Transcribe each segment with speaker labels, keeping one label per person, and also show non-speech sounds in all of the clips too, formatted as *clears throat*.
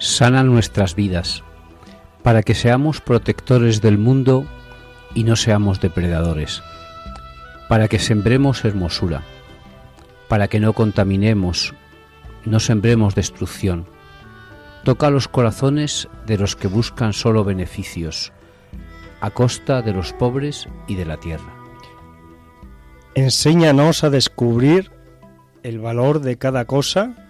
Speaker 1: sana nuestras vidas, para que seamos protectores del mundo y no seamos depredadores, para que sembremos hermosura, para que no contaminemos, no sembremos destrucción. Toca los corazones de los que buscan solo beneficios, a costa de los pobres y de la tierra.
Speaker 2: Enséñanos a descubrir el valor de cada cosa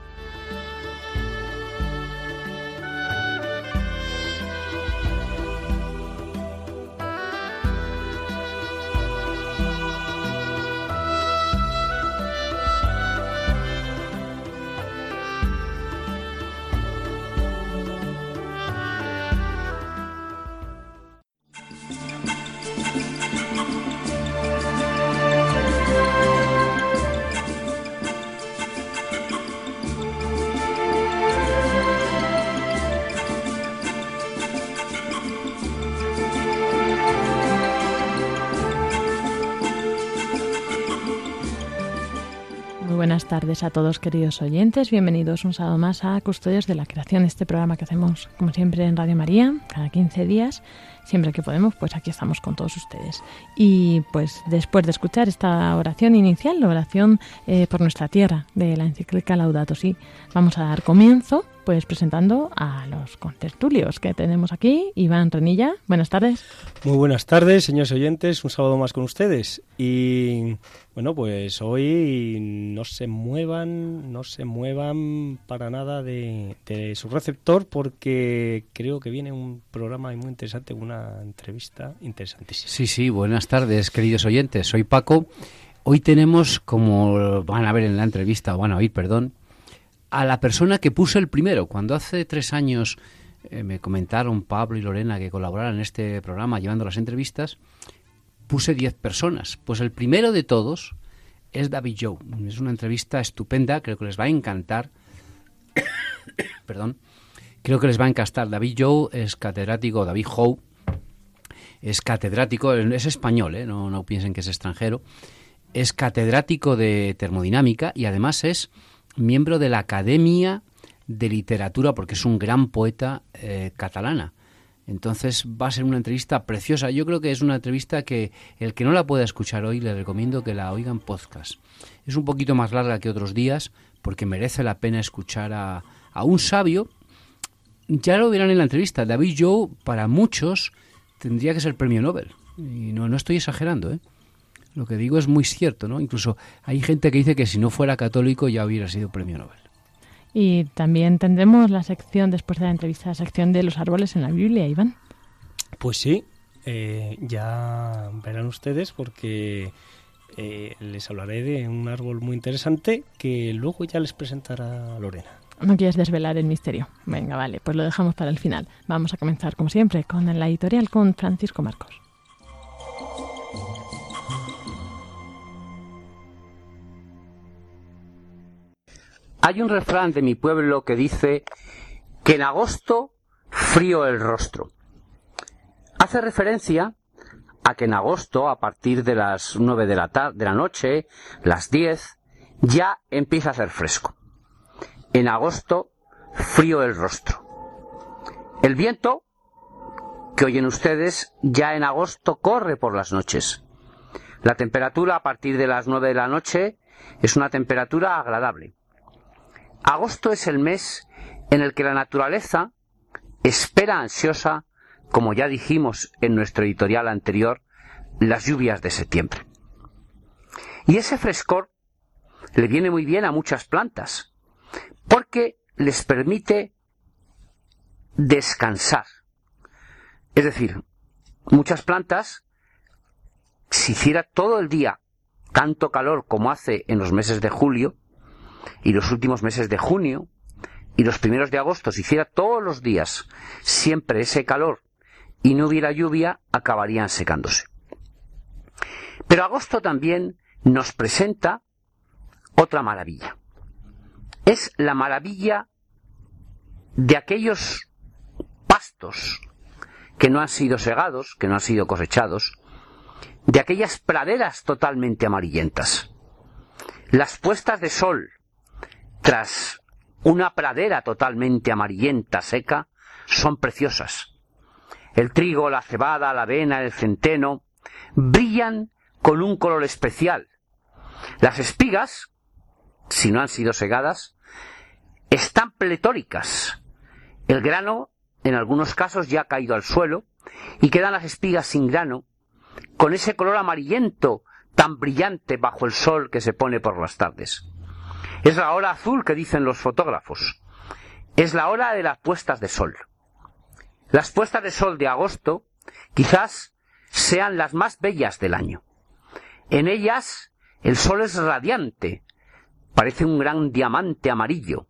Speaker 3: Tardes a todos queridos oyentes, bienvenidos un sábado más a Custodios de la Creación, este programa que hacemos como siempre en Radio María, cada 15 días, siempre que podemos, pues aquí estamos con todos ustedes. Y pues después de escuchar esta oración inicial, la oración eh, por nuestra tierra de la encíclica Laudato Si, vamos a dar comienzo pues presentando a los contertulios que tenemos aquí. Iván Renilla, buenas tardes.
Speaker 2: Muy buenas tardes, señores oyentes, un sábado más con ustedes. Y bueno, pues hoy no se muevan, no se muevan para nada de, su receptor porque creo que viene un programa muy interesante, una entrevista interesantísima.
Speaker 1: Sí, sí, buenas tardes, queridos oyentes. Soy Paco. Hoy tenemos, como van a ver en la entrevista, o van a oír, perdón, a la persona que puse el primero. Cuando hace tres años eh, me comentaron Pablo y Lorena que colaboraran en este programa llevando las entrevistas, puse diez personas. Pues el primero de todos es David Joe. Es una entrevista estupenda, creo que les va a encantar. *coughs* Perdón. Creo que les va a encantar. David Joe es catedrático, David Howe es catedrático, es español, ¿eh? no piensen que es extranjero
Speaker 4: es catedrático de termodinámica y además es miembro de la Academia de Literatura porque es un gran poeta eh, catalana. Entonces va a ser una entrevista preciosa. Yo creo que es una entrevista que el que no la pueda escuchar hoy le recomiendo que la oigan podcast. Es un poquito más larga que otros días porque merece la pena escuchar a, a un sabio. Ya lo verán en la entrevista. David Joe, para muchos, tendría que ser premio Nobel. Y no, no estoy exagerando, ¿eh? Lo que digo es muy cierto, ¿no? Incluso hay gente que dice que si no fuera católico ya hubiera sido premio Nobel.
Speaker 3: Y también tendremos la sección, después de la entrevista, la sección de los árboles en la Biblia, Iván.
Speaker 1: Pues sí, eh, ya verán ustedes porque eh, les hablaré de un árbol muy interesante que luego ya les presentará Lorena.
Speaker 3: No quieres desvelar el misterio. Venga, vale, pues lo dejamos para el final. Vamos a comenzar, como siempre, con la editorial con Francisco Marcos.
Speaker 4: Hay un refrán de mi pueblo que dice que en agosto frío el rostro. Hace referencia a que en agosto, a partir de las nueve de la, de la noche, las diez, ya empieza a hacer fresco. En agosto, frío el rostro. El viento, que oyen ustedes, ya en agosto corre por las noches. La temperatura a partir de las nueve de la noche es una temperatura agradable. Agosto es el mes en el que la naturaleza espera ansiosa, como ya dijimos en nuestro editorial anterior, las lluvias de septiembre. Y ese frescor le viene muy bien a muchas plantas, porque les permite descansar. Es decir, muchas plantas, si hiciera todo el día tanto calor como hace en los meses de julio, y los últimos meses de junio y los primeros de agosto, si hiciera todos los días siempre ese calor y no hubiera lluvia, acabarían secándose. Pero agosto también nos presenta otra maravilla. Es la maravilla de aquellos pastos que no han sido segados, que no han sido cosechados, de aquellas praderas totalmente amarillentas. Las puestas de sol tras una pradera totalmente amarillenta, seca, son preciosas. El trigo, la cebada, la avena, el centeno, brillan con un color especial. Las espigas, si no han sido segadas, están pletóricas. El grano, en algunos casos, ya ha caído al suelo y quedan las espigas sin grano, con ese color amarillento tan brillante bajo el sol que se pone por las tardes. Es la hora azul que dicen los fotógrafos. Es la hora de las puestas de sol. Las puestas de sol de agosto quizás sean las más bellas del año. En ellas el sol es radiante, parece un gran diamante amarillo,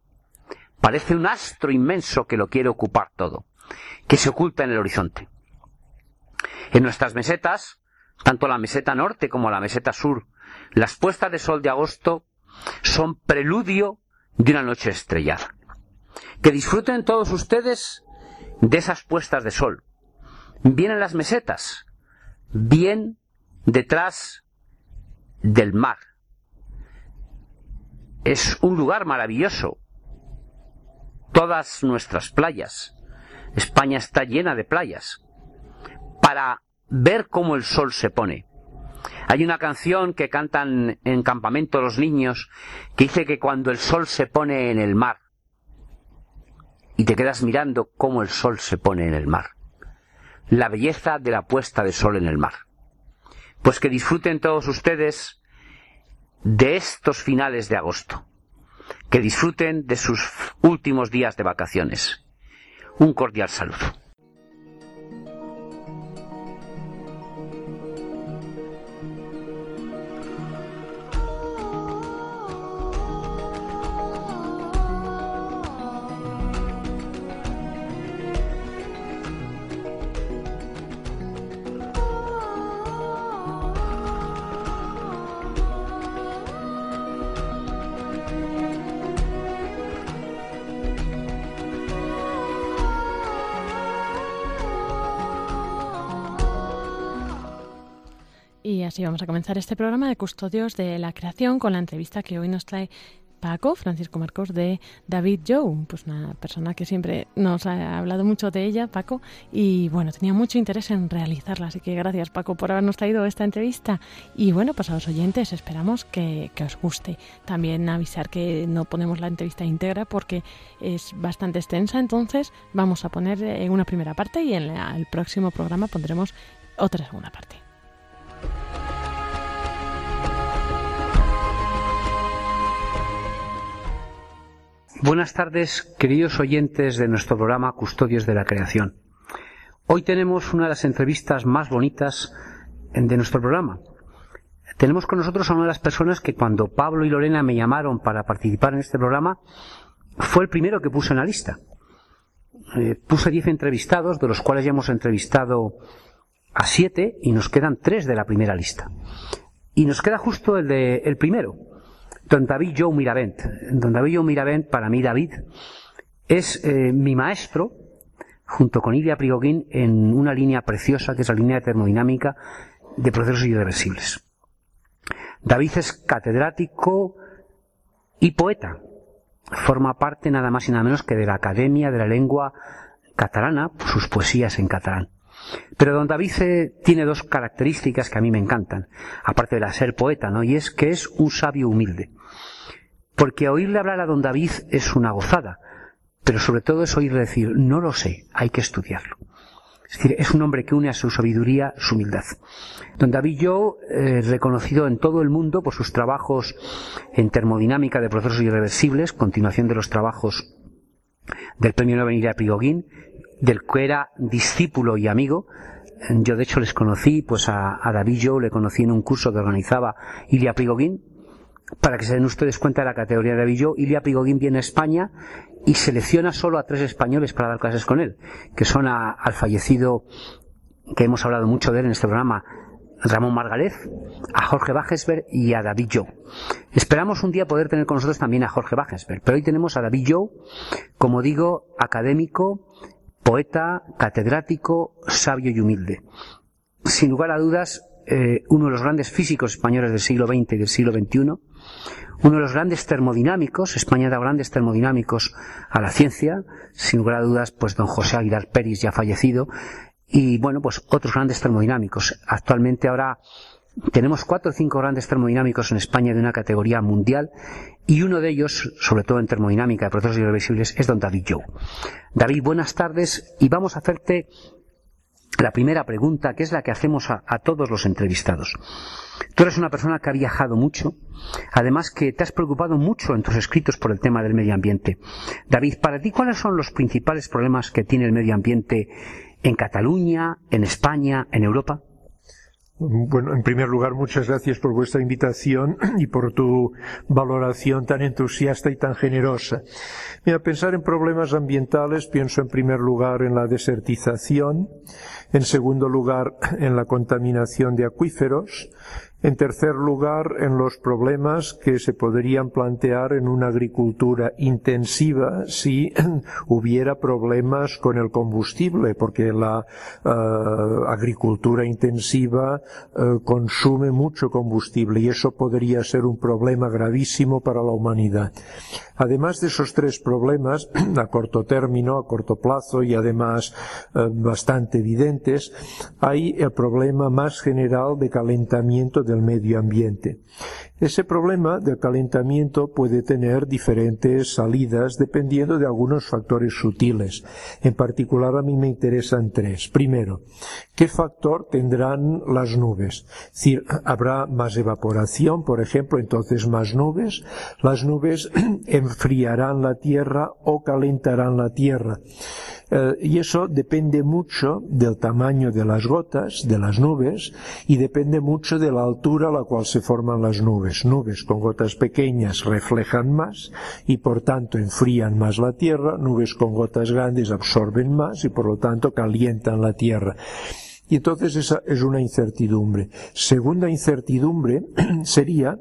Speaker 4: parece un astro inmenso que lo quiere ocupar todo, que se oculta en el horizonte. En nuestras mesetas, tanto la meseta norte como la meseta sur, las puestas de sol de agosto son preludio de una noche estrellada. Que disfruten todos ustedes de esas puestas de sol. Bien en las mesetas, bien detrás del mar. Es un lugar maravilloso. Todas nuestras playas. España está llena de playas. Para ver cómo el sol se pone. Hay una canción que cantan en campamento los niños que dice que cuando el sol se pone en el mar y te quedas mirando cómo el sol se pone en el mar. La belleza de la puesta de sol en el mar. Pues que disfruten todos ustedes de estos finales de agosto. Que disfruten de sus últimos días de vacaciones. Un cordial saludo.
Speaker 3: Así vamos a comenzar este programa de Custodios de la Creación con la entrevista que hoy nos trae Paco, Francisco Marcos, de David Joe, pues una persona que siempre nos ha hablado mucho de ella, Paco, y bueno, tenía mucho interés en realizarla, así que gracias Paco por habernos traído esta entrevista. Y bueno, pues a los oyentes esperamos que, os guste. También avisar que no ponemos la entrevista íntegra porque es bastante extensa, entonces vamos a poner en una primera parte y en el próximo programa pondremos otra segunda parte.
Speaker 4: Buenas tardes, queridos oyentes de nuestro programa Custodios de la Creación. Hoy tenemos una de las entrevistas más bonitas de nuestro programa. Tenemos con nosotros a una de las personas que cuando Pablo y Lorena me llamaron para participar en este programa, fue el primero que puse en la lista. Eh, puse diez entrevistados, de los cuales ya hemos entrevistado a siete y nos quedan tres de la primera lista. Y nos queda justo el de el primero, Don David Joe Miravent. Don David Joe Miravent, para mí David, es eh, mi maestro, junto con Ilya Prigogine, en una línea preciosa que es la línea de termodinámica de procesos irreversibles. David es catedrático y poeta. Forma parte nada más y nada menos que de la Academia de la Lengua Catalana, sus poesías en catalán. Pero don David eh, tiene dos características que a mí me encantan, aparte de la ser poeta, ¿no? Y es que es un sabio humilde. Porque oírle hablar a don David es una gozada, pero sobre todo es oírle decir, no lo sé, hay que estudiarlo. Es decir, es un hombre que une a su sabiduría su humildad. Don David Yo, eh, reconocido en todo el mundo por sus trabajos en termodinámica de procesos irreversibles, continuación de los trabajos del premio Nobel de Prigogine, del que era discípulo y amigo. Yo de hecho les conocí, pues a, David Yo le conocí en un curso que organizaba Ilya Prigogine, para que se den ustedes cuenta de la categoría de David Joe, Ilya Prigogine viene a España y selecciona solo a tres españoles para dar clases con él, que son al fallecido, que hemos hablado mucho de él en este programa, Ramón Margalef, a Jorge Bajesberg y a David Joe. Esperamos un día poder tener con nosotros también a Jorge Bajesberg, pero hoy tenemos a David Joe, como digo, académico, poeta, catedrático, sabio y humilde. Sin lugar a dudas, eh, uno de los grandes físicos españoles del siglo XX y del siglo XXI, uno de los grandes termodinámicos, España da grandes termodinámicos a la ciencia, sin lugar a dudas, pues don José Aguilar Pérez ya fallecido, y bueno, pues otros grandes termodinámicos. Actualmente ahora tenemos cuatro o cinco grandes termodinámicos en España de una categoría mundial y uno de ellos, sobre todo en termodinámica de procesos irreversibles, es don David Joe. David, buenas tardes y vamos a hacerte la primera pregunta, que es la que hacemos a, todos los entrevistados. Tú eres una persona que ha viajado mucho, además que te has preocupado mucho en tus escritos por el tema del medio ambiente. David, para ti, ¿cuáles son los principales problemas que tiene el medio ambiente en Cataluña, en España, en Europa?
Speaker 5: Bueno, en primer lugar, muchas gracias por vuestra invitación *clears throat* y por tu valoración tan entusiasta y tan generosa. Mira, pensar en problemas ambientales, pienso en primer lugar en la desertización, en segundo lugar *clears throat* en la contaminación de acuíferos, en tercer lugar, en los problemas que se podrían plantear en una agricultura intensiva si *clears throat* hubiera problemas con el combustible, porque la eh, agricultura intensiva eh, consume mucho combustible y eso podría ser un problema gravísimo para la humanidad. Además de esos tres problemas, *clears throat* a corto término, a corto plazo y además eh, bastante evidentes, hay el problema más general de calentamiento del medio ambiente. Ese problema del calentamiento puede tener diferentes salidas dependiendo de algunos factores sutiles. En particular a mí me interesan tres. Primero, ¿qué factor tendrán las nubes? Habrá más evaporación, por ejemplo, entonces más nubes. Las nubes *clears throat* enfriarán la tierra o calentarán la tierra. Eh, y eso depende mucho del tamaño de las gotas, de las nubes, y depende mucho de la altura a la cual se forman las nubes. Nubes con gotas pequeñas reflejan más y por tanto enfrían más la tierra, nubes con gotas grandes absorben más y por lo tanto calientan la tierra. Y entonces esa es una incertidumbre. Segunda incertidumbre *clears throat* sería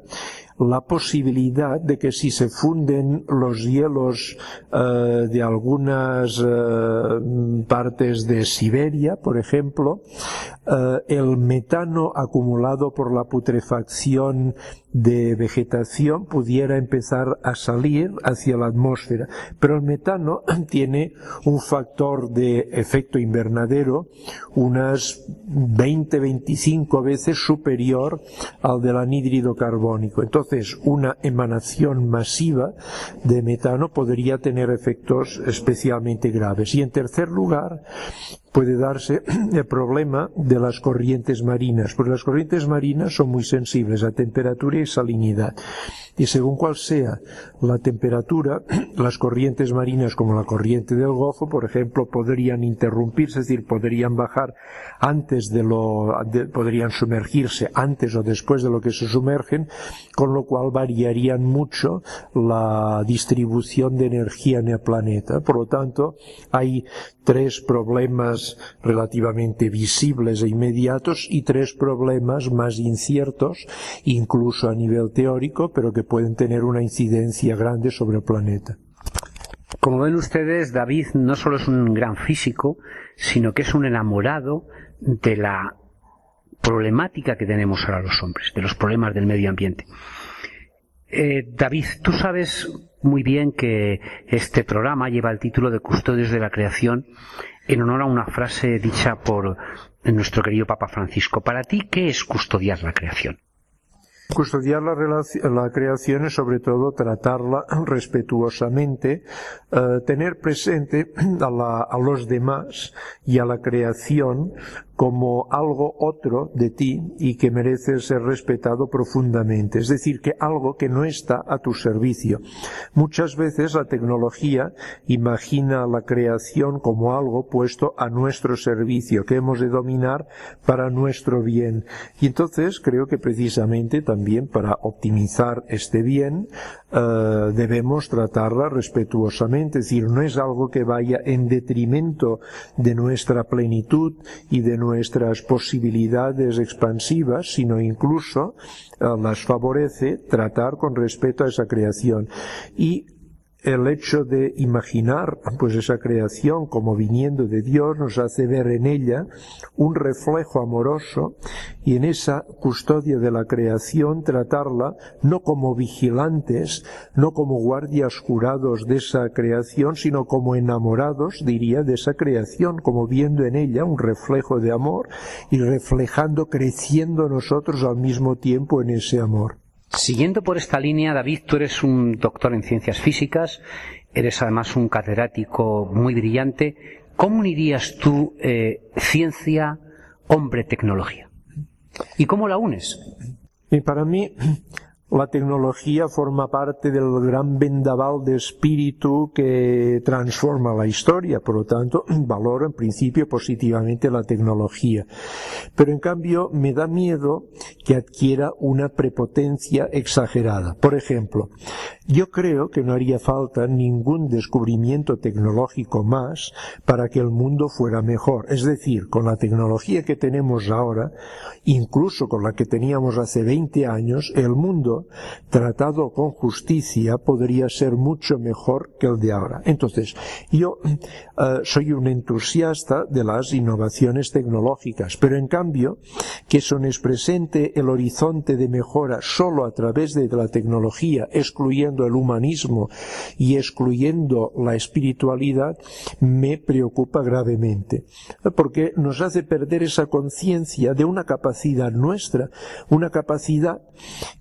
Speaker 5: la posibilidad de que si se funden los hielos eh, de algunas eh, partes de Siberia, por ejemplo, eh, el metano acumulado por la putrefacción de vegetación pudiera empezar a salir hacia la atmósfera. Pero el metano *clears throat* tiene un factor de efecto invernadero unas 20-25 veces superior al del anhídrido carbónico. Entonces, una emanación masiva de metano podría tener efectos especialmente graves. Y en tercer lugar, puede darse *clears throat* el problema de las corrientes marinas, porque las corrientes marinas son muy sensibles a temperatura y salinidad. Y según cual sea la temperatura, *clears throat* las corrientes marinas como la corriente del Golfo, por ejemplo, podrían interrumpirse, es decir, podrían bajar antes de lo, podrían sumergirse antes o después de lo que se sumergen, con lo cual variarían mucho la distribución de energía en el planeta. Por lo tanto, hay tres problemas relativamente visibles e inmediatos y tres problemas más inciertos, incluso a nivel teórico, pero que pueden tener una incidencia grande sobre el planeta.
Speaker 4: Como ven ustedes, David no solo es un gran físico, sino que es un enamorado de la problemática que tenemos ahora los hombres, de los problemas del medio ambiente. Eh, David, tú sabes muy bien que este programa lleva el título de Custodios de la Creación en honor a una frase dicha por nuestro querido Papa Francisco. Para ti, ¿qué es custodiar la creación?
Speaker 5: Custodiar la, creación es sobre todo tratarla respetuosamente, eh, tener presente a, los demás y a la creación como algo otro de ti y que merece ser respetado profundamente, es decir, que algo que no está a tu servicio. Muchas veces la tecnología imagina la creación como algo puesto a nuestro servicio, que hemos de dominar para nuestro bien. Y entonces creo que precisamente también para optimizar este bien eh, debemos tratarla respetuosamente, es decir, no es algo que vaya en detrimento de nuestra plenitud y de nuestras posibilidades expansivas, sino incluso eh, las favorece tratar con respeto a esa creación. Y el hecho de imaginar pues esa creación como viniendo de Dios nos hace ver en ella un reflejo amoroso y en esa custodia de la creación tratarla no como vigilantes, no como guardias jurados de esa creación, sino como enamorados, diría, de esa creación, como viendo en ella un reflejo de amor y reflejando, creciendo nosotros al mismo tiempo en ese amor.
Speaker 4: Siguiendo por esta línea, David, tú eres un doctor en ciencias físicas, eres además un catedrático muy brillante. ¿Cómo unirías tú eh, ciencia, hombre, tecnología? ¿Y cómo la unes?
Speaker 5: Y para mí, la tecnología forma parte del gran vendaval de espíritu que transforma la historia, por lo tanto, *clears throat* valoro en principio positivamente la tecnología. Pero en cambio, me da miedo que adquiera una prepotencia exagerada. Por ejemplo, yo creo que no haría falta ningún descubrimiento tecnológico más para que el mundo fuera mejor. Es decir, con la tecnología que tenemos ahora, incluso con la que teníamos hace 20 años, el mundo tratado con justicia podría ser mucho mejor que el de ahora. Entonces, yo eh, soy un entusiasta de las innovaciones tecnológicas, pero en cambio, que son es presente el horizonte de mejora solo a través de la tecnología, excluyendo el humanismo y excluyendo la espiritualidad, me preocupa gravemente, porque nos hace perder esa conciencia de una capacidad nuestra, una capacidad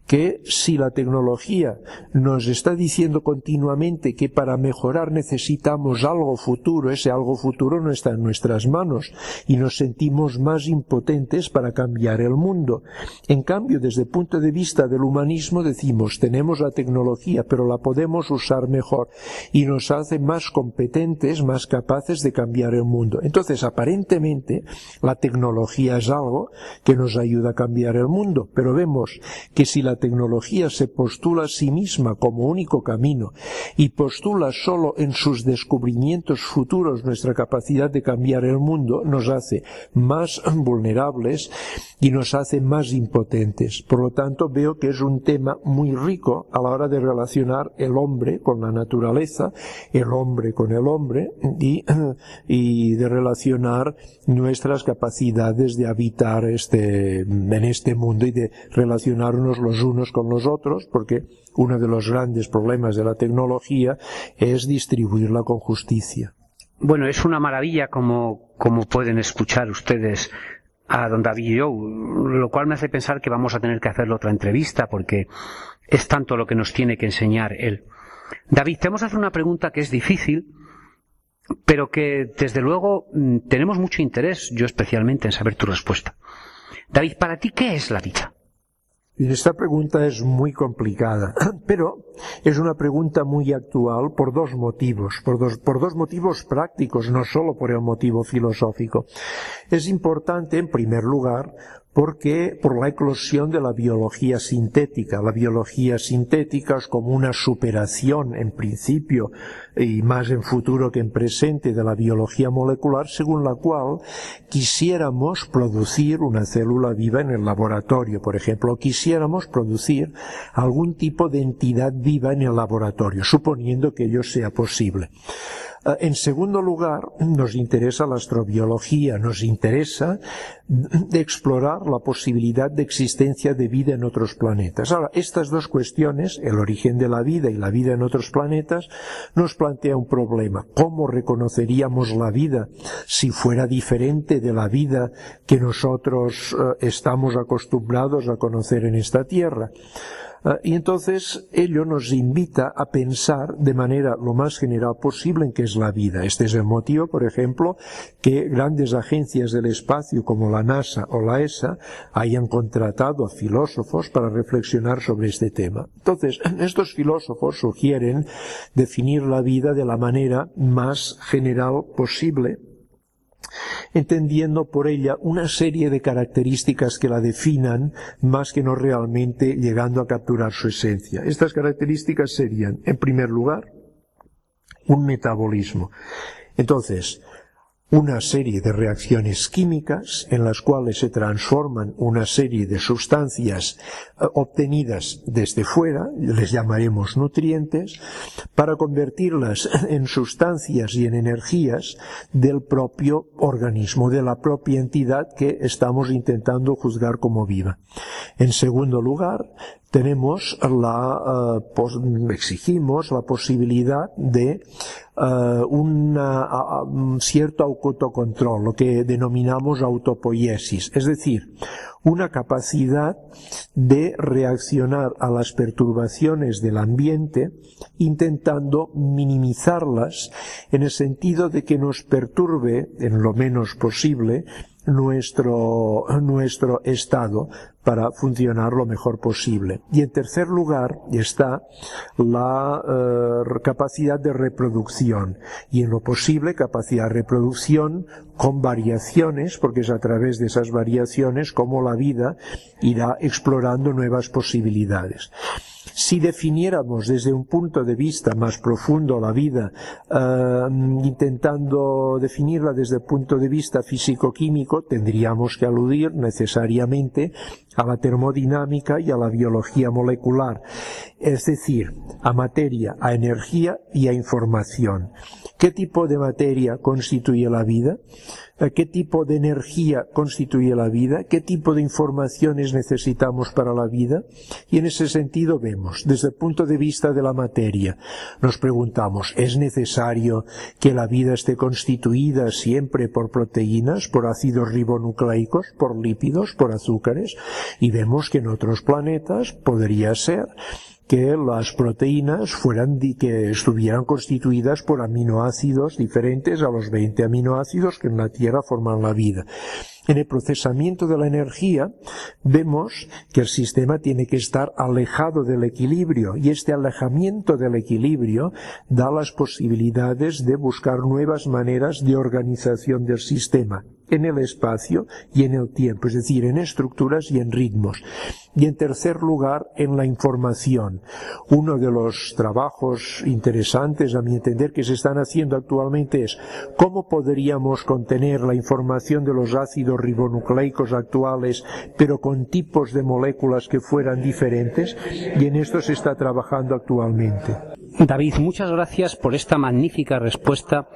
Speaker 5: que si la tecnología nos está diciendo continuamente que para mejorar necesitamos algo futuro, ese algo futuro no está en nuestras manos y nos sentimos más impotentes para cambiar el mundo. En cambio, desde el punto de vista del humanismo decimos tenemos la tecnología, pero la podemos usar mejor y nos hace más competentes, más capaces de cambiar el mundo. Entonces, aparentemente, la tecnología es algo que nos ayuda a cambiar el mundo, pero vemos que si la tecnología tecnología se postula a sí misma como único camino y postula solo en sus descubrimientos futuros nuestra capacidad de cambiar el mundo, nos hace más vulnerables y nos hace más impotentes. Por lo tanto, veo que es un tema muy rico a la hora de relacionar el hombre con la naturaleza, el hombre con el hombre y, y de relacionar nuestras capacidades de habitar este, en este mundo y de relacionarnos los unos con los otros, porque uno de los grandes problemas de la tecnología es distribuirla con justicia.
Speaker 4: Bueno, es una maravilla como, como pueden escuchar ustedes a don David y yo, lo cual me hace pensar que vamos a tener que hacerle otra entrevista porque es tanto lo que nos tiene que enseñar él. David, te vamos a hacer una pregunta que es difícil, pero que desde luego mm, tenemos mucho interés, yo especialmente, en saber tu respuesta. David, para ti, ¿qué es la vida?
Speaker 5: Esta pregunta es muy complicada, *clears throat* pero es una pregunta muy actual por dos motivos, por dos, por dos motivos prácticos, no solo por el motivo filosófico. Es importante, en primer lugar, porque por la eclosión de la biología sintética. La biología sintética es como una superación en principio y más en futuro que en presente de la biología molecular, según la cual quisiéramos producir una célula viva en el laboratorio, por ejemplo, quisiéramos producir algún tipo de entidad viva en el laboratorio, suponiendo que ello sea posible. Eh, en segundo lugar, nos interesa la astrobiología, nos interesa explorar la posibilidad de existencia de vida en otros planetas. Ahora, estas dos cuestiones, el origen de la vida y la vida en otros planetas, nos plantea un problema. ¿Cómo reconoceríamos la vida si fuera diferente de la vida que nosotros eh, estamos acostumbrados a conocer en esta Tierra? Ah, y entonces ello nos invita a pensar de manera lo más general posible en qué es la vida. Este es el motivo, por ejemplo, que grandes agencias del espacio como la NASA o la ESA hayan contratado a filósofos para reflexionar sobre este tema. Entonces, *clears throat* estos filósofos sugieren definir la vida de la manera más general posible entendiendo por ella una serie de características que la definan más que no realmente llegando a capturar su esencia. Estas características serían, en primer lugar, un metabolismo. Entonces, una serie de reacciones químicas en las cuales se transforman una serie de sustancias eh, obtenidas desde fuera, les llamaremos nutrientes, para convertirlas *laughs* en sustancias y en energías del propio organismo, de la propia entidad que estamos intentando juzgar como viva. En segundo lugar, tenemos la, eh, exigimos la posibilidad de uh, un cierto autocontrol, lo que denominamos autopoiesis, es decir, una capacidad de reaccionar a las perturbaciones del ambiente intentando minimizarlas en el sentido de que nos perturbe en lo menos posible nuestro, nuestro estado para funcionar lo mejor posible. Y en tercer lugar está la eh, capacidad de reproducción y en lo posible capacidad de reproducción con variaciones, porque es a través de esas variaciones como la vida irá explorando nuevas posibilidades. Si definiéramos desde un punto de vista más profundo la vida, eh, intentando definirla desde el punto de vista físico-químico, tendríamos que aludir necesariamente a la termodinámica y a la biología molecular, es decir, a materia, a energía y a información. ¿Qué tipo de materia constituye la vida? Qué tipo de energía constituye la vida, qué tipo de informaciones necesitamos para la vida, y en ese sentido vemos, desde el punto de vista de la materia, nos preguntamos, ¿es necesario que la vida esté constituida siempre por proteínas, por ácidos ribonucleicos, por lípidos, por azúcares? Y vemos que en otros planetas podría ser que las proteínas fueran que estuvieran constituidas por aminoácidos diferentes a los 20 aminoácidos que en la Tierra forman la vida. En el procesamiento de la energía vemos que el sistema tiene que estar alejado del equilibrio y este alejamiento del equilibrio da las posibilidades de buscar nuevas maneras de organización del sistema. en el espacio y en el tiempo, es decir, en estructuras y en ritmos. Y en tercer lugar, en la información. Uno de los trabajos interesantes, a mi entender, que se están haciendo actualmente es cómo podríamos contener la información de los ácidos ribonucleicos actuales, pero con tipos de moléculas que fueran diferentes, y en esto se está trabajando actualmente.
Speaker 4: David, muchas gracias por esta magnífica respuesta.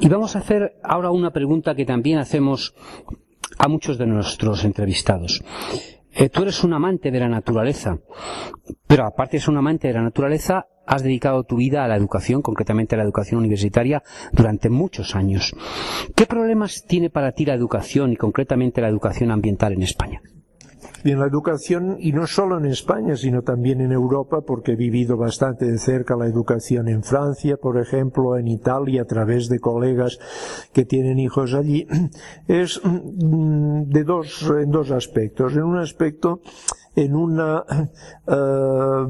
Speaker 4: Y vamos a hacer ahora una pregunta que también hacemos a muchos de nuestros entrevistados. Eh, tú eres un amante de la naturaleza, pero aparte de ser un amante de la naturaleza, has dedicado tu vida a la educación, concretamente a la educación universitaria, durante muchos años. ¿Qué problemas tiene para ti la educación y concretamente la educación ambiental en España?
Speaker 5: Bien, la educación, y no solo en España, sino también en Europa, porque he vivido bastante de cerca la educación en Francia, por ejemplo, en Italia, a través de colegas que tienen hijos allí, *clears throat* es mm, de dos, en dos aspectos. En un aspecto, en una uh,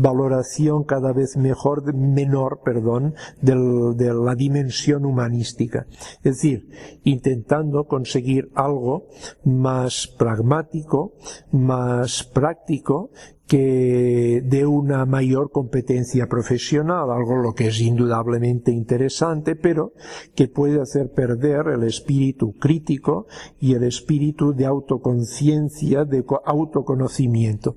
Speaker 5: valoración cada vez mejor, menor, perdón, de la dimensión humanística. Es decir, intentando conseguir algo más pragmático, más práctico que de una mayor competencia profesional, algo lo que es indudablemente interesante, pero que puede hacer perder el espíritu crítico y el espíritu de autoconciencia, de autoconocimiento.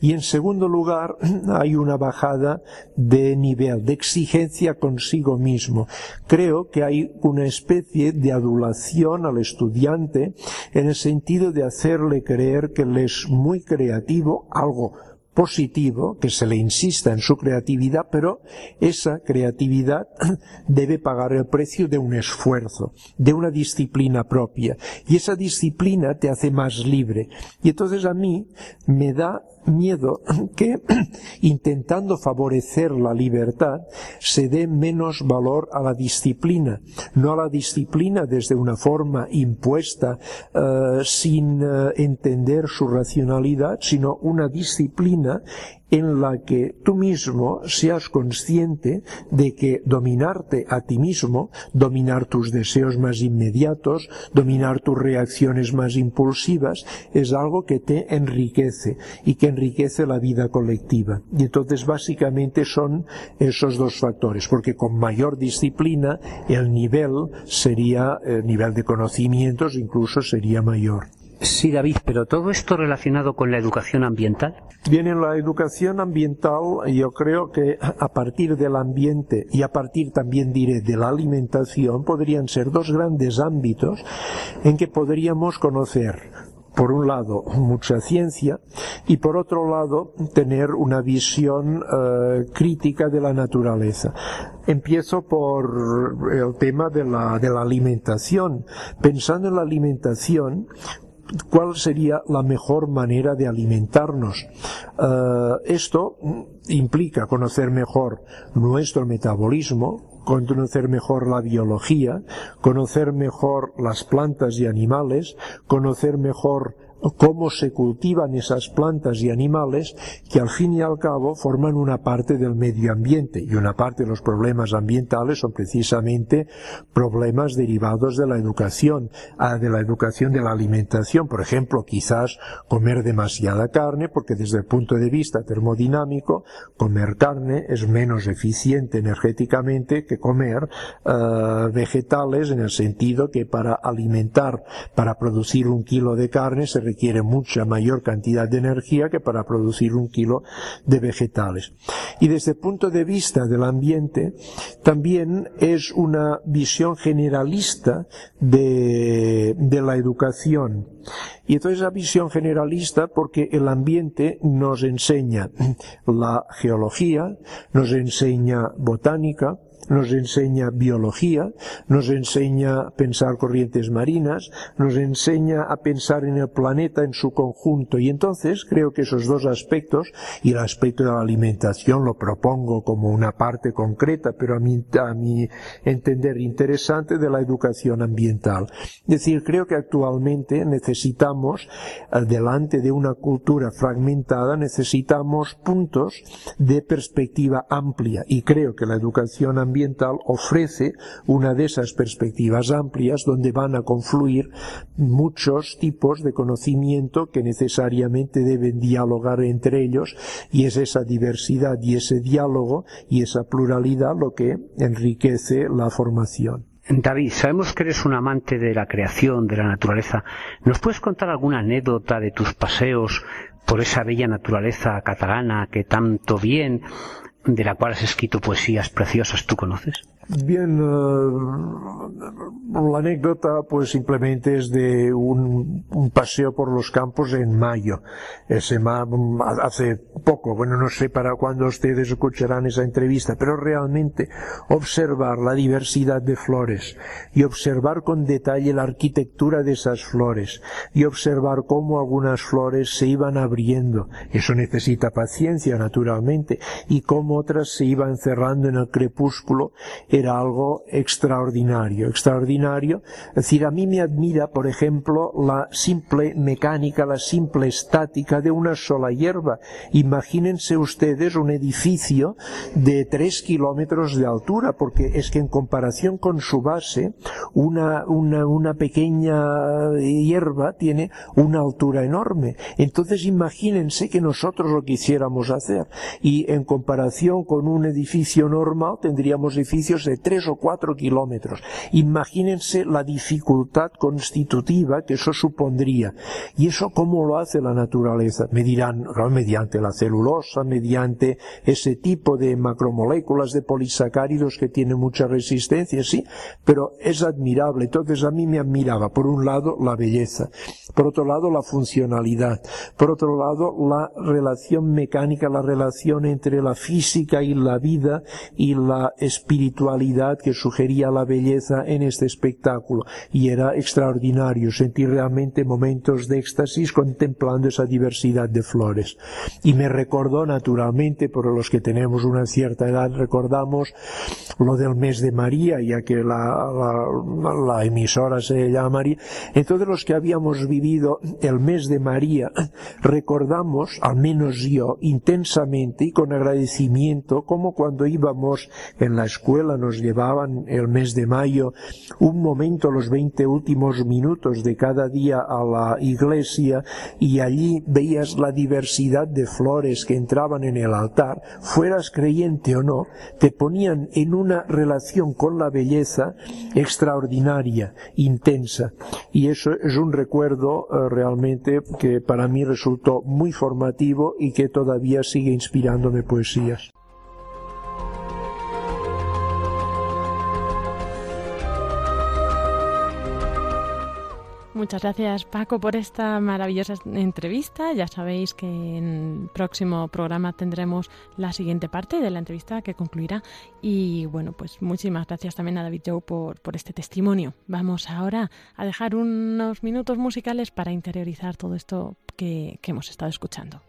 Speaker 5: Y en segundo lugar, *clears throat* hay una bajada de nivel, de exigencia consigo mismo. Creo que hay una especie de adulación al estudiante en el sentido de hacerle creer que él es muy creativo, algo positivo, que se le insista en su creatividad, pero esa creatividad *clears throat* debe pagar el precio de un esfuerzo, de una disciplina propia. Y esa disciplina te hace más libre. Y entonces a mí me da miedo que *clears throat* intentando favorecer la libertad se dé menos valor a la disciplina, no a la disciplina desde una forma impuesta uh, sin uh, entender su racionalidad, sino una disciplina en la que tú mismo seas consciente de que dominarte a ti mismo, dominar tus deseos más inmediatos, dominar tus reacciones más impulsivas, es algo que te enriquece y que enriquece la vida colectiva. Y entonces básicamente son esos dos factores, porque con mayor disciplina el nivel sería, el nivel de conocimientos incluso sería mayor.
Speaker 4: Sí, David, pero todo esto relacionado con la educación ambiental.
Speaker 5: Bien, en la educación ambiental yo creo que a partir del ambiente y a partir también diré de la alimentación podrían ser dos grandes ámbitos en que podríamos conocer por un lado mucha ciencia y por otro lado tener una visión uh, crítica de la naturaleza. Empiezo por el tema de la, de la alimentación. Pensando en la alimentación, cuál sería la mejor manera de alimentarnos. Uh, esto implica conocer mejor nuestro metabolismo, conocer mejor la biología, conocer mejor las plantas y animales, conocer mejor cómo se cultivan esas plantas y animales que al fin y al cabo forman una parte del medio ambiente y una parte de los problemas ambientales son precisamente problemas derivados de la educación, ah, de la educación de la alimentación. Por ejemplo, quizás comer demasiada carne porque desde el punto de vista termodinámico comer carne es menos eficiente energéticamente que comer uh, vegetales en el sentido que para alimentar, para producir un kilo de carne se requiere mucha mayor cantidad de energía que para producir un kilo de vegetales. Y desde el punto de vista del ambiente, también es una visión generalista de, de la educación. Y entonces esa visión generalista porque el ambiente nos enseña la geología, nos enseña botánica, nos enseña biología, nos enseña a pensar corrientes marinas, nos enseña a pensar en el planeta en su conjunto. Y entonces creo que esos dos aspectos, y el aspecto de la alimentación lo propongo como una parte concreta, pero a mi, a mi entender interesante de la educación ambiental. Es decir, creo que actualmente necesitamos, delante de una cultura fragmentada, necesitamos puntos de perspectiva amplia. Y creo que la educación ambiental ambiental ofrece una de esas perspectivas amplias donde van a confluir muchos tipos de conocimiento que necesariamente deben dialogar entre ellos y es esa diversidad y ese diálogo y esa pluralidad lo que enriquece la formación.
Speaker 4: David, sabemos que eres un amante de la creación, de la naturaleza. ¿Nos puedes contar alguna anécdota de tus paseos por esa bella naturaleza catalana que tanto bien, de la cual has escrito poesías preciosas, tú conoces?
Speaker 5: Bien, eh, la anécdota pues simplemente es de un, paseo por los campos en mayo. Ese hace poco, bueno, no sé para cuándo ustedes escucharán esa entrevista, pero realmente observar la diversidad de flores y observar con detalle la arquitectura de esas flores y observar cómo algunas flores se iban abriendo, eso necesita paciencia naturalmente, y cómo otras se iban cerrando en el crepúsculo era algo extraordinario, extraordinario. Es decir, a mí me admira, por ejemplo, la simple mecánica, la simple estática de una sola hierba. Imagínense ustedes un edificio de tres kilómetros de altura, porque es que en comparación con su base, una, una, una pequeña hierba tiene una altura enorme. Entonces imagínense que nosotros lo quisiéramos hacer y en comparación con un edificio normal tendríamos edificios de tres o cuatro kilómetros. Imagínense la dificultad constitutiva que eso supondría. ¿Y eso cómo lo hace la naturaleza? Me dirán, mediante la celulosa, mediante ese tipo de macromoléculas de polisacáridos que tienen mucha resistencia, sí, pero es admirable. Entonces a mí me admiraba, por un lado, la belleza, por otro lado, la funcionalidad, por otro lado, la relación mecánica, la relación entre la física y la vida y la espiritualidad que sugería la belleza en este espectáculo. Y era extraordinario sentir realmente momentos de éxtasis contemplando esa diversidad de flores. Y me recordó naturalmente, por los que tenemos una cierta edad, recordamos lo del mes de María, ya que la, la, emisora se llama María. Entonces los que habíamos vivido el mes de María, recordamos, al menos yo, intensamente y con agradecimiento, como cuando íbamos en la escuela nos llevaban el mes de mayo un momento, los 20 últimos minutos de cada día a la iglesia y allí veías la diversidad de flores que entraban en el altar, fueras creyente o no, te ponían en una relación con la belleza extraordinaria, intensa. Y eso es un recuerdo eh, realmente que para mí resultó muy formativo y que todavía sigue inspirándome poesías.
Speaker 3: Muchas gracias Paco por esta maravillosa entrevista. Ya sabéis que en el próximo programa tendremos la siguiente parte de la entrevista que concluirá. Y bueno, pues muchísimas gracias también a David Joe por, por este testimonio. Vamos ahora a dejar unos minutos musicales para interiorizar todo esto que, que hemos estado escuchando.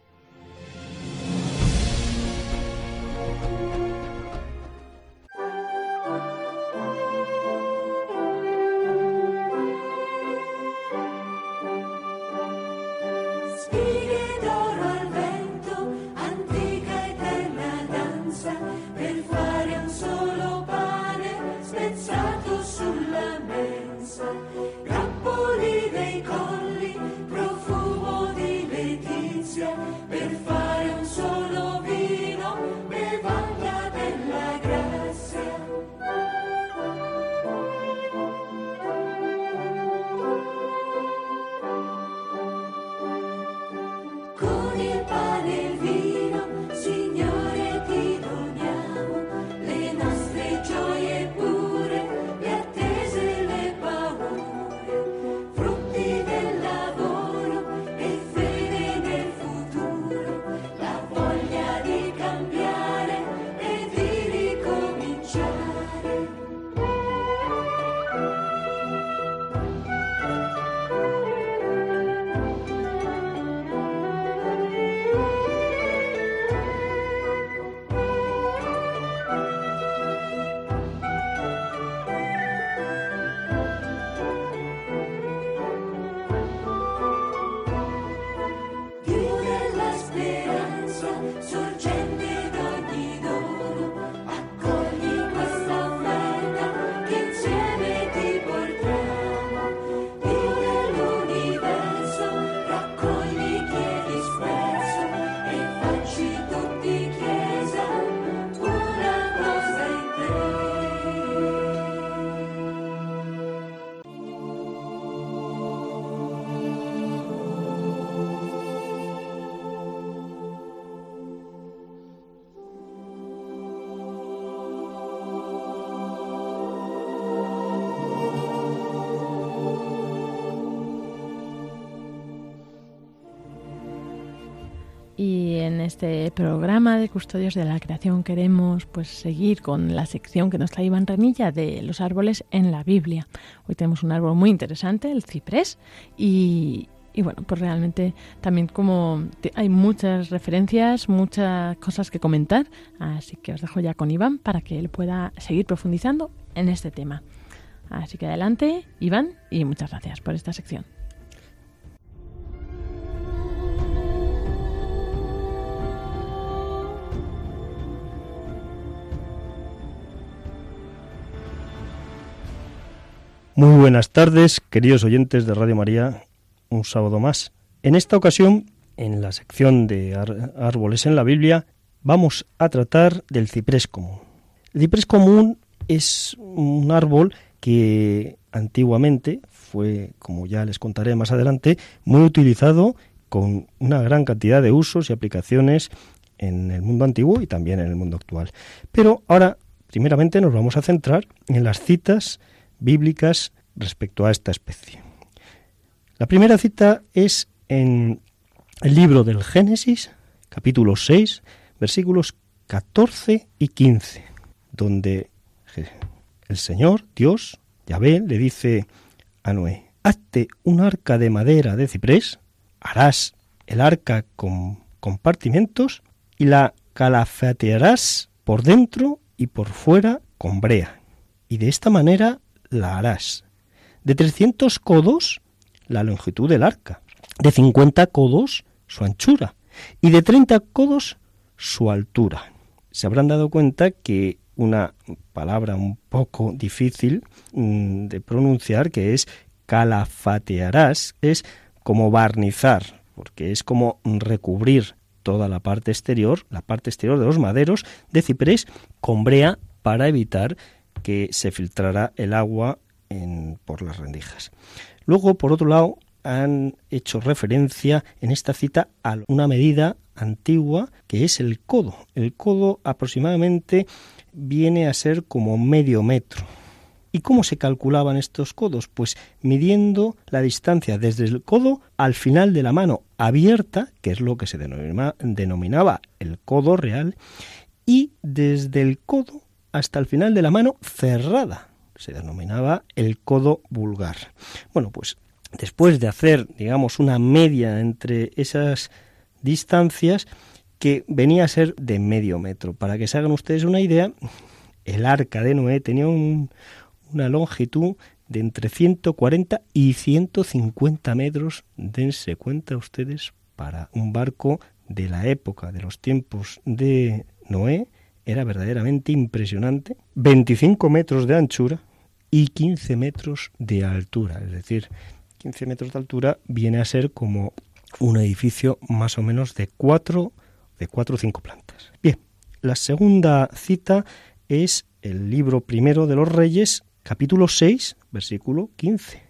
Speaker 3: Este programa de Custodios de la Creación queremos pues seguir con la sección que nos trae Iván Ranilla de los árboles en la Biblia. Hoy tenemos un árbol muy interesante, el ciprés, y, y bueno, pues realmente también como hay muchas referencias, muchas cosas que comentar, así que os dejo ya con Iván para que él pueda seguir profundizando en este tema. Así que adelante, Iván, y muchas gracias por esta sección.
Speaker 2: Muy buenas tardes, queridos oyentes de Radio María un sábado más. En esta ocasión, en la sección de árboles en la Biblia, vamos a tratar del ciprés común. El ciprés común es un árbol que antiguamente fue, como ya les contaré más adelante, muy utilizado con una gran cantidad de usos y aplicaciones en el mundo antiguo y también en el mundo actual. Pero ahora, primeramente, nos vamos a centrar en las citas bíblicas respecto a esta especie. La primera cita es en el libro del Génesis, capítulo 6, versículos 14 y 15, donde el Señor, Dios, Yahvé, le dice a Noé, hazte un arca de madera de ciprés, harás el arca con compartimentos y la calafatearás por dentro y por fuera con brea, y de esta manera la harás. De trescientos codos la longitud del arca, de 50 codos su anchura y de 30 codos su altura. Se habrán dado cuenta que una palabra un poco difícil mm, de pronunciar, que es calafatearás, es como barnizar, porque es como recubrir toda la parte exterior, la parte exterior de los maderos de ciprés con brea para evitar que se filtrara el agua por las rendijas. Luego, por otro lado, han hecho referencia en esta cita a una medida antigua que es el codo. El codo aproximadamente viene a ser como medio metro. ¿Y cómo se calculaban estos codos? Pues midiendo la distancia desde el codo al final de la mano abierta, que es lo que se denominaba el codo real, y desde el codo hasta el final de la mano cerrada, se denominaba el codo vulgar. Bueno, pues después de hacer, digamos, una media entre esas distancias, que venía a ser de medio metro. Para que se hagan ustedes una idea, el arca de Noé tenía una longitud de entre 140 y 150 metros. Dense cuenta ustedes para un barco de la época, de los tiempos de Noé, era verdaderamente impresionante. 25 metros de anchura y 15 metros de altura. Es decir, 15 metros de altura viene a ser como un edificio más o menos de 4 de cuatro o 5 plantas. Bien, la segunda cita es el libro primero de los Reyes, capítulo 6, versículo 15.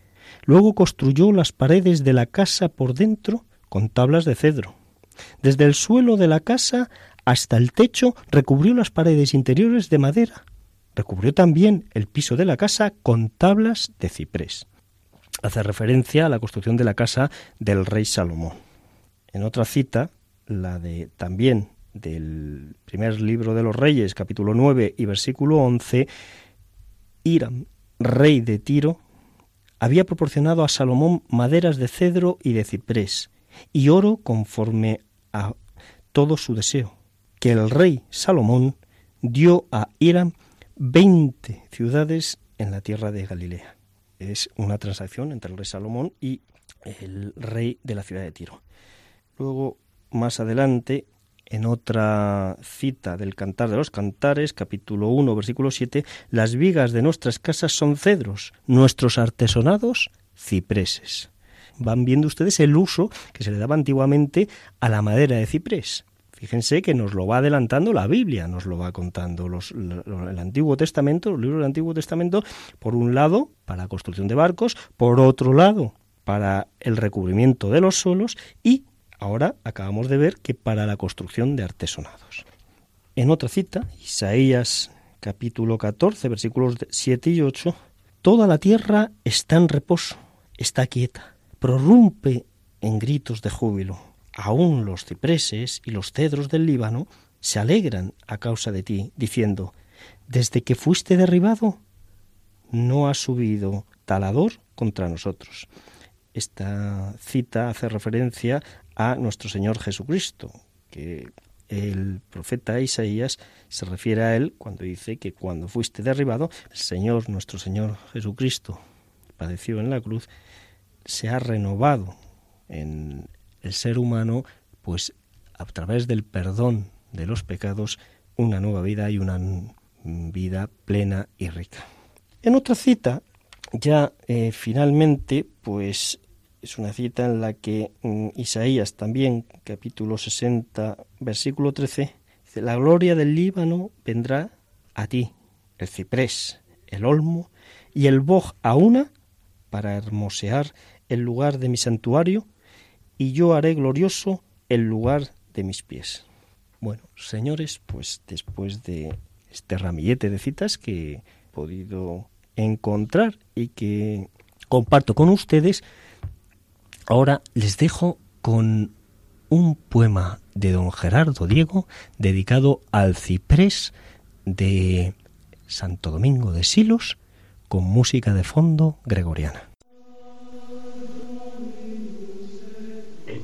Speaker 2: Luego construyó las paredes de la casa por dentro con tablas de cedro. Desde el suelo de la casa hasta el techo recubrió las paredes interiores de madera. Recubrió también el piso de la casa con tablas de ciprés. Hace referencia a la construcción de la casa del rey Salomón. En otra cita, la de también del primer libro de los Reyes, capítulo 9 y versículo 11, Hiram, rey de Tiro, había proporcionado a Salomón maderas de cedro y de ciprés y oro conforme a todo su deseo que el rey Salomón dio a Hiram 20 ciudades en la tierra de Galilea. Es una transacción entre el rey Salomón y el rey de la ciudad de Tiro. Luego, más adelante, en otra cita del Cantar de los Cantares, capítulo 1, versículo 7, las vigas de nuestras casas son cedros, nuestros artesonados cipreses. Van viendo ustedes el uso que se le daba antiguamente a la madera de ciprés. Fíjense que nos lo va adelantando la Biblia, nos lo va contando el Antiguo Testamento, los libros del Antiguo Testamento, por un lado, para la construcción de barcos, por otro lado, para el recubrimiento de los suelos y ahora acabamos de ver que para la construcción de artesonados. En otra cita, Isaías capítulo 14, versículos 7 y 8, toda la tierra está en reposo, está quieta, prorrumpe en gritos de júbilo aún los cipreses y los cedros del Líbano se alegran a causa de ti, diciendo, desde que fuiste derribado, no ha subido talador contra nosotros. Esta cita hace referencia a nuestro Señor Jesucristo, que el profeta Isaías se refiere a él cuando dice que cuando fuiste derribado, el Señor, nuestro Señor Jesucristo, padeció en la cruz, se ha renovado en el ser humano, pues a través del perdón de los pecados, una nueva vida y una vida plena y rica. En otra cita, ya eh, finalmente, pues es una cita en la que mm, Isaías también, capítulo 60, versículo 13, dice, la gloria del Líbano vendrá a ti, el ciprés, el olmo y el boj a una para hermosear el lugar de mi santuario, y yo haré glorioso el lugar de mis pies. Bueno, señores, pues después de este ramillete de citas que he podido encontrar y que comparto con ustedes, ahora les dejo con un poema de don Gerardo Diego dedicado al ciprés de Santo Domingo de Silos con música de fondo gregoriana.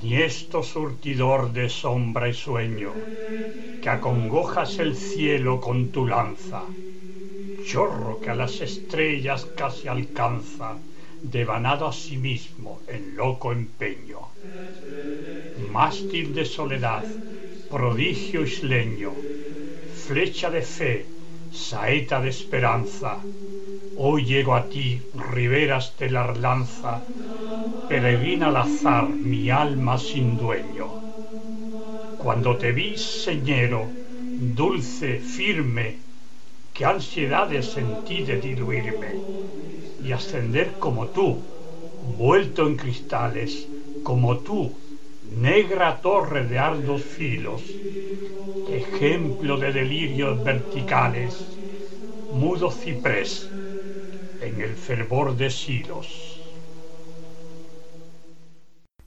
Speaker 6: Enhiesto surtidor de sombra y sueño, que acongojas el cielo con tu lanza, chorro que a las estrellas casi alcanza, devanado a sí mismo en loco empeño. Mástil de soledad, prodigio isleño, flecha de fe, saeta de esperanza, hoy llego a ti, riberas de la lanza, peregrina al azar mi alma sin dueño. Cuando te vi, señero, dulce, firme, qué ansiedades sentí de diluirme y ascender como tú, vuelto en cristales, como tú, negra torre de ardos filos, ejemplo de delirios verticales, mudo ciprés en el fervor de silos.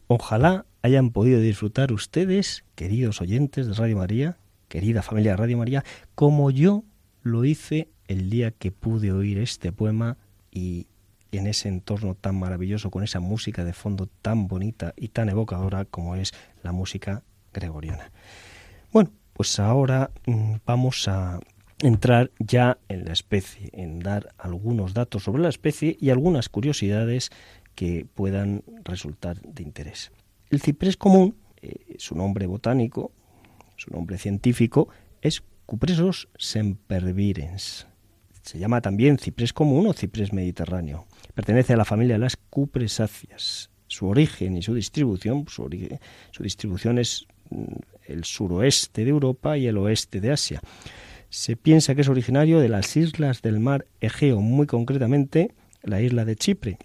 Speaker 2: Ojalá hayan podido disfrutar ustedes, queridos oyentes de Radio María, querida familia de Radio María, como yo lo hice el día que pude oír este poema y en ese entorno tan maravilloso, con esa música de fondo tan bonita y tan evocadora como es la música gregoriana. Bueno, pues ahora mm, vamos a entrar ya en la especie, en dar algunos datos sobre la especie y algunas curiosidades que puedan resultar de interés. El ciprés común, eh, su nombre botánico, su nombre científico, es Cupresos sempervirens. Se llama también ciprés común o ciprés mediterráneo. Pertenece a la familia de las cupresáceas. Su origen y su distribución, su, su distribución es mm, el suroeste de Europa y el oeste de Asia. Se piensa que es originario de las islas del mar Egeo, muy concretamente la isla de Chipre,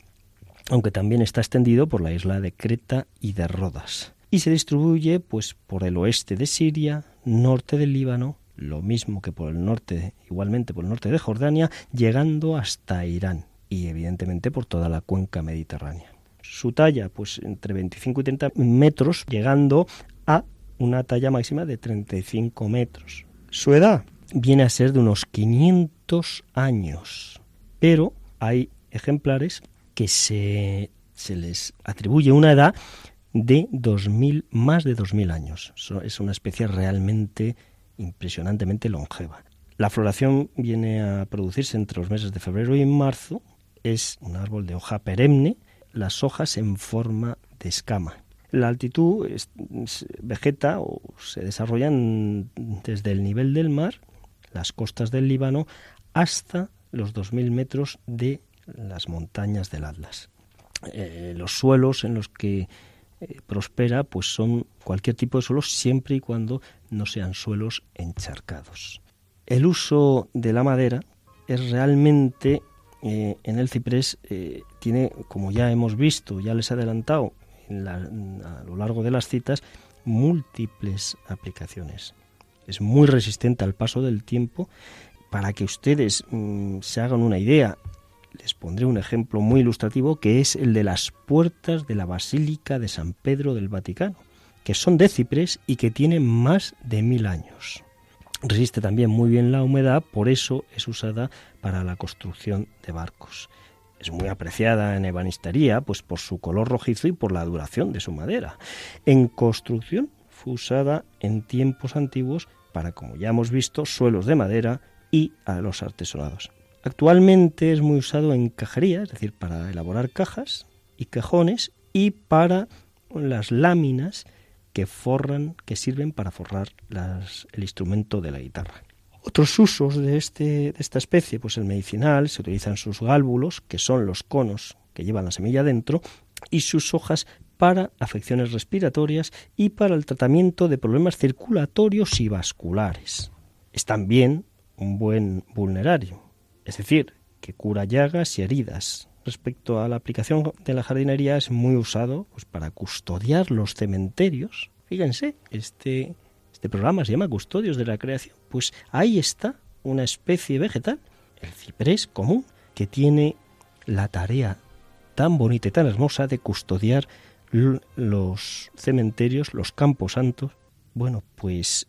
Speaker 2: aunque también está extendido por la isla de Creta y de Rodas. Y se distribuye pues por el oeste de Siria, norte del Líbano, lo mismo que por el norte, igualmente por el norte de Jordania, llegando hasta Irán y evidentemente por toda la cuenca mediterránea. Su talla, pues entre 25 y 30 metros, llegando a una talla máxima de 35 metros. Su edad viene a ser de unos 500 años, pero hay ejemplares que se, se les atribuye una edad de 2000, más de 2000 años. Es una especie realmente impresionantemente longeva. La floración viene a producirse entre los meses de febrero y marzo. Es un árbol de hoja perenne, las hojas en forma de escama. La altitud vegeta o se desarrollan desde el nivel del mar, las costas del Líbano, hasta los 2.000 metros de las montañas del Atlas. Eh, los suelos en los que eh, prospera pues son cualquier tipo de suelos siempre y cuando no sean suelos encharcados. El uso de la madera es realmente eh, en el ciprés tiene, como ya hemos visto, ya les he adelantado a lo largo de las citas, múltiples aplicaciones. Es muy resistente al paso del tiempo. Para que ustedes mm, se hagan una idea, les pondré un ejemplo muy ilustrativo que es el de las puertas de la Basílica de San Pedro del Vaticano, que son de ciprés y que tienen más de mil años. Resiste también muy bien la humedad, por eso es usada para la construcción de barcos. Es muy apreciada en ebanistería, pues por su color rojizo y por la duración de su madera. En construcción fue usada en tiempos antiguos para, como ya hemos visto, suelos de madera y a los artesonados. Actualmente es muy usado en cajería, es decir, para elaborar cajas y cajones y para las láminas que forran, que sirven para forrar el instrumento de la guitarra. Otros usos de, este, de esta especie, pues el medicinal, se utilizan sus gálbulos, que son los conos que llevan la semilla dentro, y sus hojas para afecciones respiratorias y para el tratamiento de problemas circulatorios y vasculares. Es también un buen vulnerario, es decir, que cura llagas y heridas. Respecto a la aplicación de la jardinería es muy usado pues, para custodiar los cementerios. Fíjense, este este programa se llama Custodios de la Creación. Pues ahí está una especie vegetal, el ciprés común, que tiene la tarea tan bonita y tan hermosa de custodiar los cementerios, los campos santos. Bueno, pues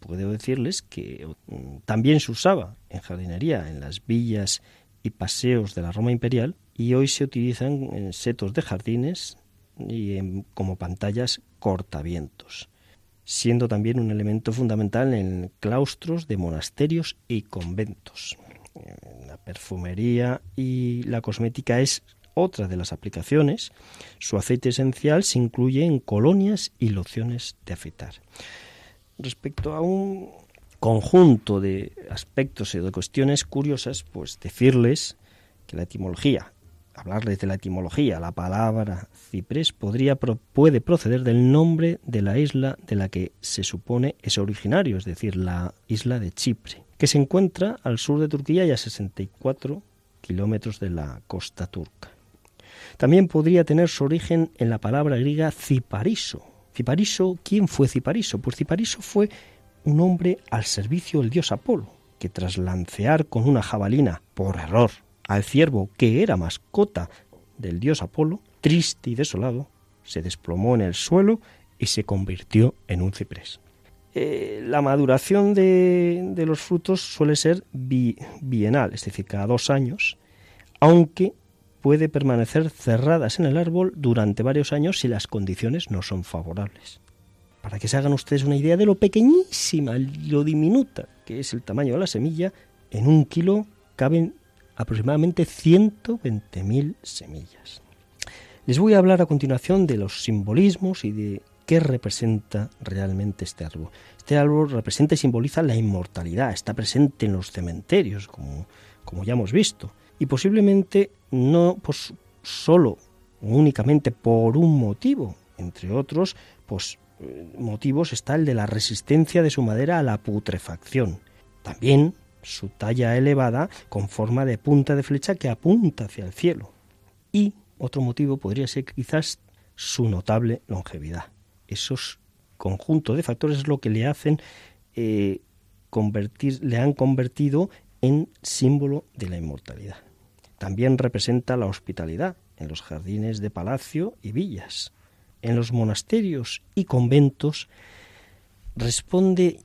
Speaker 2: puedo decirles que mm, también se usaba en jardinería en las villas y paseos de la Roma imperial y hoy se utilizan en setos de jardines y como pantallas cortavientos siendo también un elemento fundamental en claustros de monasterios y conventos. La perfumería y la cosmética es otra de las aplicaciones. Su aceite esencial se incluye en colonias y lociones de afeitar. Respecto a un conjunto de aspectos y de cuestiones curiosas, pues decirles que la etimología hablarles de la etimología, la palabra ciprés podría, puede proceder del nombre de la isla de la que se supone es originario, es decir, la isla de Chipre, que se encuentra al sur de Turquía y a 64 kilómetros de la costa turca. También podría tener su origen en la palabra griega cipariso. Cipariso, ¿quién fue Cipariso? Pues Cipariso fue un hombre al servicio del dios Apolo, que tras lancear con una jabalina, por error, al ciervo que era mascota del dios Apolo, triste y desolado, se desplomó en el suelo y se convirtió en un ciprés. Eh, la maduración de, los frutos suele ser bienal, es decir, cada dos años, aunque puede permanecer cerradas en el árbol durante varios años si las condiciones no son favorables. Para que se hagan ustedes una idea de lo pequeñísima, lo diminuta que es el tamaño de la semilla, en un kilo caben aproximadamente 120.000 semillas. Les voy a hablar a continuación de los simbolismos y de qué representa realmente este árbol. Este árbol representa y simboliza la inmortalidad, está presente en los cementerios, como, como ya hemos visto, y posiblemente no pues, solo, únicamente por un motivo, entre otros, pues eh, motivos está el de la resistencia de su madera a la putrefacción. También su talla elevada con forma de punta de flecha que apunta hacia el cielo. Y otro motivo podría ser quizás su notable longevidad. Esos conjuntos de factores es lo que le hacen eh, convertir, le han convertido en símbolo de la inmortalidad. También representa la hospitalidad en los jardines de palacio y villas. En los monasterios y conventos responde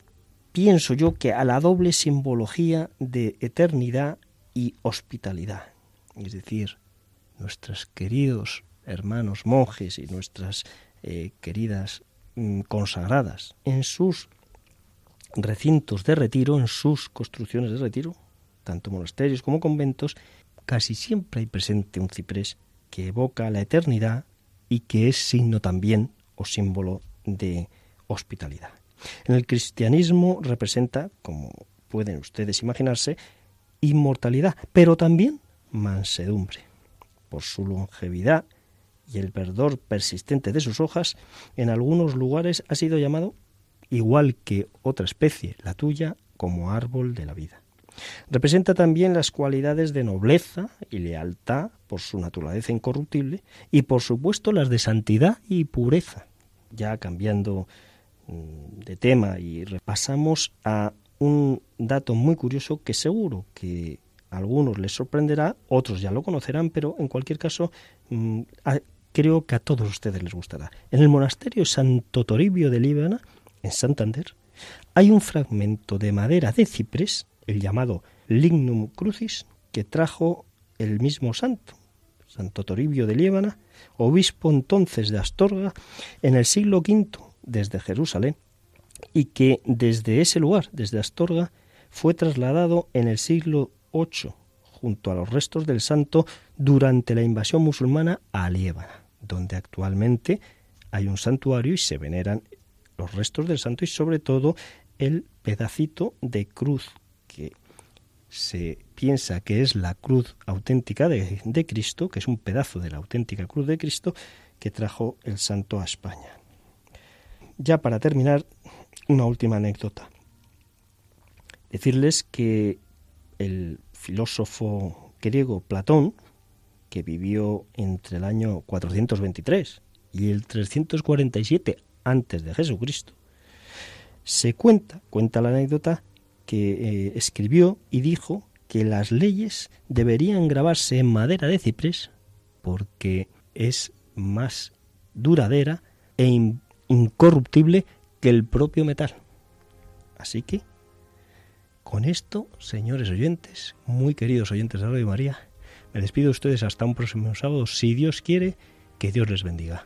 Speaker 2: pienso yo que a la doble simbología de eternidad y hospitalidad. Es decir, nuestros queridos hermanos monjes y nuestras eh, queridas mm, consagradas en sus recintos de retiro, en sus construcciones de retiro, tanto monasterios como conventos, casi siempre hay presente un ciprés que evoca la eternidad y que es signo también o símbolo de hospitalidad. En el cristianismo representa, como pueden ustedes imaginarse, inmortalidad, pero también mansedumbre. Por su longevidad y el verdor persistente de sus hojas, en algunos lugares ha sido llamado, igual que otra especie, la tuya, como árbol de la vida. Representa también las cualidades de nobleza y lealtad por su naturaleza incorruptible y por supuesto las de santidad y pureza. Ya cambiando Mm, de tema y repasamos a un dato muy curioso que seguro que a algunos les sorprenderá, otros ya lo conocerán, pero en cualquier caso mm, creo que a todos ustedes les gustará. En el monasterio Santo Toribio de Líbana, en Santander, hay un fragmento de madera de ciprés, el llamado Lignum Crucis, que trajo el mismo santo, Santo Toribio de Líbana, obispo entonces de Astorga, en el siglo V desde Jerusalén, y que desde ese lugar, desde Astorga, fue trasladado en el siglo VIII, junto a los restos del santo, durante la invasión musulmana a Líbana, donde actualmente hay un santuario y se veneran los restos del santo y sobre todo el pedacito de cruz se piensa que es la cruz auténtica de, de, Cristo, que es un pedazo de la auténtica cruz de Cristo que trajo el santo a España. Ya para terminar, una última anécdota. Decirles que el filósofo griego Platón, que vivió entre el año 423 y el 347 antes de Jesucristo, se cuenta, cuenta la anécdota, que eh, escribió y dijo que las leyes deberían grabarse en madera de ciprés porque es más duradera e incorruptible que el propio metal. Así que, con esto, señores oyentes, muy queridos oyentes de Radio María, me despido de ustedes hasta un próximo sábado, si Dios quiere, que Dios les bendiga.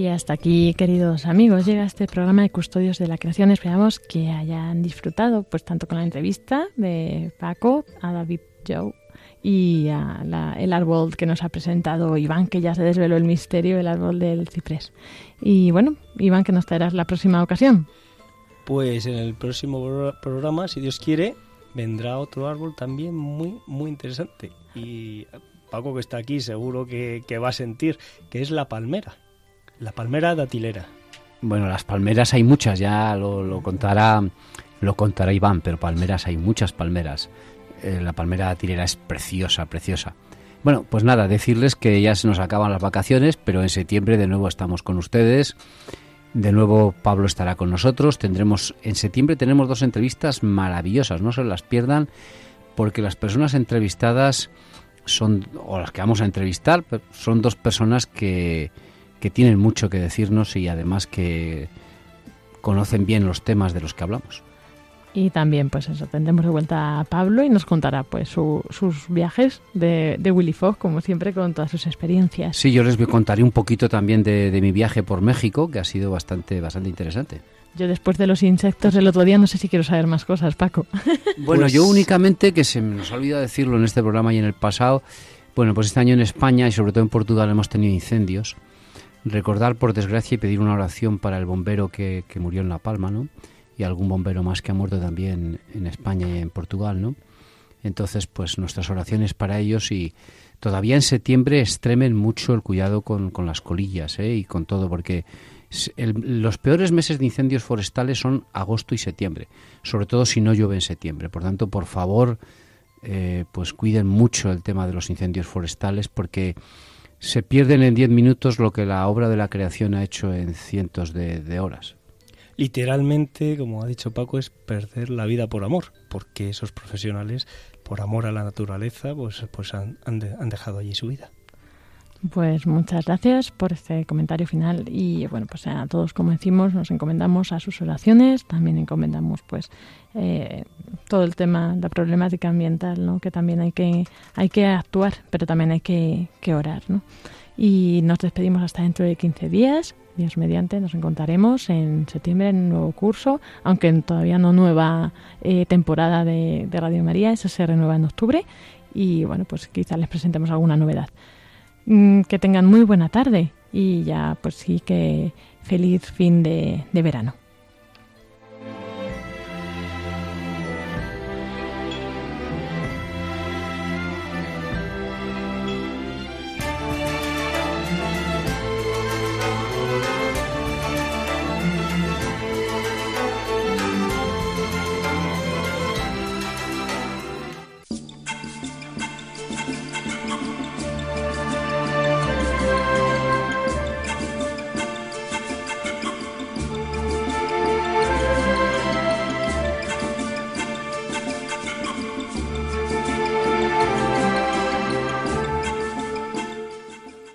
Speaker 3: Y hasta aquí, queridos amigos, llega este programa de Custodios de la Creación. Esperamos que hayan disfrutado, pues tanto con la entrevista de Paco a David Joe y a el árbol que nos ha presentado Iván, que ya se desveló el misterio, el árbol del ciprés. Y bueno, Iván, que nos traerás la próxima ocasión.
Speaker 7: Pues en el próximo programa, si Dios quiere, vendrá otro árbol también muy, muy interesante. Y Paco, que está aquí, seguro que, que va a sentir, que es la palmera. La palmera datilera.
Speaker 1: Bueno, las palmeras hay muchas, ya lo, contará lo contará Iván, pero palmeras hay muchas palmeras. Eh, la palmera datilera es preciosa, preciosa. Bueno, pues nada, decirles que ya se nos acaban las vacaciones, pero en septiembre de nuevo estamos con ustedes. De nuevo Pablo estará con nosotros. Tendremos en septiembre tenemos dos entrevistas maravillosas, no se las pierdan porque las personas entrevistadas son o las que vamos a entrevistar son dos personas que que tienen mucho que decirnos y además que conocen bien los temas de los que hablamos.
Speaker 3: Y también, pues eso, tendremos de vuelta a Pablo y nos contará pues sus viajes de, Willy Fogg, como siempre, con todas sus experiencias.
Speaker 1: Sí, yo les contaré un poquito también de, mi viaje por México, que ha sido bastante, bastante interesante.
Speaker 3: Yo después de los insectos del otro día no sé si quiero saber más cosas, Paco. *laughs*
Speaker 1: Bueno, yo pues únicamente, que se nos ha olvidado decirlo en este programa y en el pasado, bueno, pues este año en España y sobre todo en Portugal hemos tenido incendios recordar por desgracia y pedir una oración para el bombero que, murió en La Palma, ¿no? Y algún bombero más que ha muerto también en España y en Portugal, ¿no? Entonces, pues nuestras oraciones para ellos y todavía en septiembre extremen mucho el cuidado con, las colillas ¿eh? y con todo, porque los peores meses de incendios forestales son agosto y septiembre, sobre todo si no llueve en septiembre. Por tanto, por favor, eh, pues cuiden mucho el tema de los incendios forestales porque se pierden en diez minutos lo que la obra de la creación ha hecho en cientos de, horas.
Speaker 7: Literalmente, como ha dicho Paco, es perder la vida por amor, porque esos profesionales, por amor a la naturaleza, pues, pues han, han dejado allí su vida.
Speaker 3: Pues muchas gracias por este comentario final y bueno, pues a todos como decimos nos encomendamos a sus oraciones, también encomendamos pues eh, todo el tema, la problemática ambiental, ¿no? que también hay que, hay que actuar, pero también hay que, orar. ¿no? Y nos despedimos hasta dentro de 15 días, Dios mediante, nos encontraremos en septiembre en un nuevo curso, aunque todavía no nueva eh, temporada de, de Radio María, eso se renueva en octubre y bueno, pues quizás les presentemos alguna novedad. Mm, que tengan muy buena tarde y ya pues sí que feliz fin de, de verano.